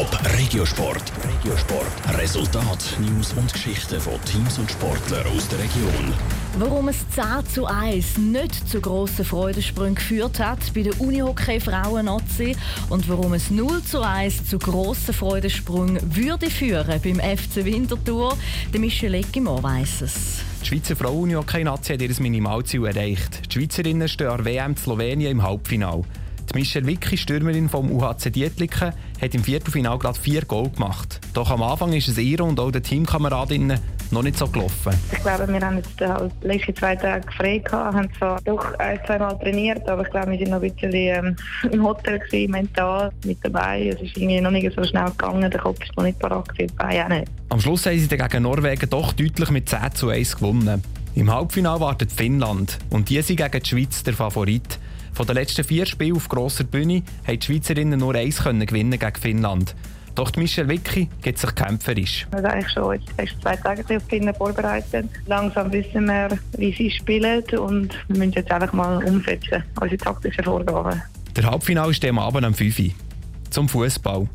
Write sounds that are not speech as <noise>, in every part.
Top Regiosport. Regiosport. Resultat, News und Geschichten von Teams und Sportlern aus der Region. Warum es 10 zu 1 nicht zu grossen Freudensprüngen geführt hat bei der Unihockey Frauen Nazi und warum es 0 zu 1 zu grossen Freudensprüngen würde führen beim FC Winterthur, der Michel Eckimor weiss es. Die Schweizer Frauen-Unihockey-Nazi hat ihr Minimalziel erreicht. Die Schweizerinnen stehen an WM Slowenien im Halbfinale. Die Michelle Wicki, Stürmerin vom UHC Dietliken, hat im Viertelfinal gerade vier Goal gemacht. Doch am Anfang ist es ihr und auch den Teamkameradinnen noch nicht so gelaufen. Ich glaube, wir haben jetzt halt die letzten zwei Tage frei gehabt, haben zwar doch ein, zwei Mal trainiert, aber ich glaube, wir sind noch ein bisschen ähm, <laughs> im Hotel gewesen, mental mit dabei. Es ist irgendwie noch nicht so schnell gegangen, der Kopf ist noch nicht parat gewesen, die Beine auch nicht. Am Schluss haben sie gegen Norwegen doch deutlich mit 10 zu 1 gewonnen. Im Halbfinale wartet Finnland und die sind gegen die Schweiz der Favorit. Von den letzten vier Spielen auf grosser Bühne haben die Schweizerinnen nur eins können gewinnen gegen Finnland. Doch Michelle Wicki gibt sich kämpferisch. Wir sind eigentlich schon jetzt erst zwei Tage auf Finnen vorbereitet. Langsam wissen wir, wie sie spielen und wir müssen jetzt einfach mal umsetzen, unsere taktischen Vorgaben. Der Halbfinale ist am Abend um 5 Uhr. Zum Fußball.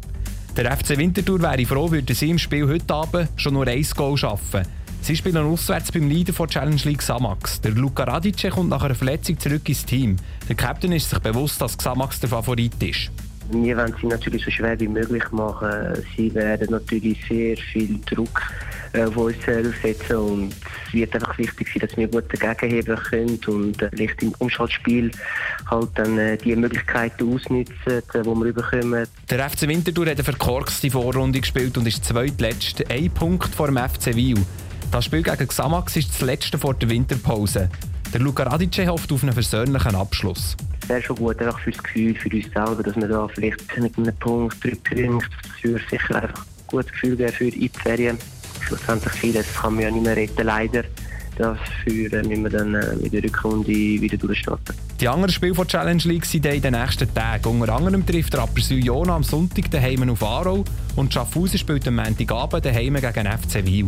Der FC Winterthur wäre froh, würde sie im Spiel heute Abend schon nur ein Goal schaffen. Sie spielen auswärts beim Leader von Challenge League Samax. Der Luka Radice kommt nach einer Verletzung zurück ins Team. Der Captain ist sich bewusst, dass Samax der Favorit ist. Wir wollen sie natürlich so schwer wie möglich machen. Sie werden natürlich sehr viel Druck äh, auf uns setzen und es wird einfach wichtig sein, dass wir gut dagegen heben können und äh, vielleicht im Umschaltspiel halt dann äh, die Möglichkeiten ausnutzen, die wir bekommen. Der FC Winterthur hat eine verkorkste Vorrunde gespielt und ist zweitletzt ein Punkt vor dem FC Wiel. Das Spiel gegen Xamax ist das letzte vor der Winterpause. Der Luka Radice hofft auf einen versöhnlichen Abschluss. Es wäre schon gut einfach für das Gefühl, für uns selber, dass wir da vielleicht mit einem Punkt drüber für sicher einfach ein gutes Gefühl geben für die Ferien. Schlussendlich vieles kann man ja nicht mehr retten, leider. Dafür müssen wir dann äh, mit der Rückrunde wieder durchstarten. Die anderen Spiele der Challenge League sind in den nächsten Tagen. Unter anderem trifft Rapperswil Jona am Sonntag daheim auf Aarau und Schaffhausen spielt am Montagabend daheim gegen FC Wiel.